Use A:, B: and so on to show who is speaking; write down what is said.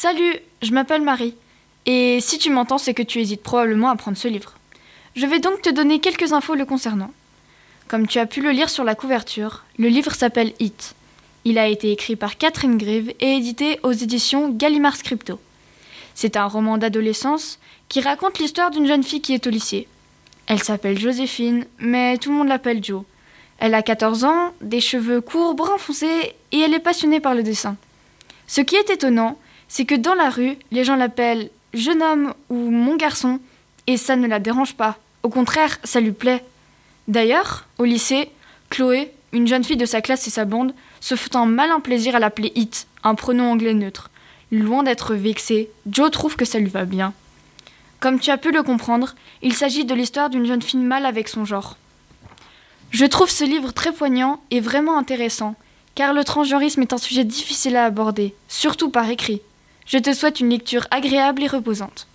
A: Salut, je m'appelle Marie. Et si tu m'entends, c'est que tu hésites probablement à prendre ce livre. Je vais donc te donner quelques infos le concernant. Comme tu as pu le lire sur la couverture, le livre s'appelle Hit. Il a été écrit par Catherine Grieve et édité aux éditions Gallimard Scripto. C'est un roman d'adolescence qui raconte l'histoire d'une jeune fille qui est au lycée. Elle s'appelle Joséphine, mais tout le monde l'appelle Jo. Elle a 14 ans, des cheveux courts, brun foncé, et elle est passionnée par le dessin. Ce qui est étonnant, c'est que dans la rue, les gens l'appellent jeune homme ou mon garçon, et ça ne la dérange pas. Au contraire, ça lui plaît. D'ailleurs, au lycée, Chloé, une jeune fille de sa classe et sa bande, se font un malin plaisir à l'appeler It, un pronom anglais neutre. Loin d'être vexé, Joe trouve que ça lui va bien. Comme tu as pu le comprendre, il s'agit de l'histoire d'une jeune fille mal avec son genre. Je trouve ce livre très poignant et vraiment intéressant, car le transgenrisme est un sujet difficile à aborder, surtout par écrit. Je te souhaite une lecture agréable et reposante.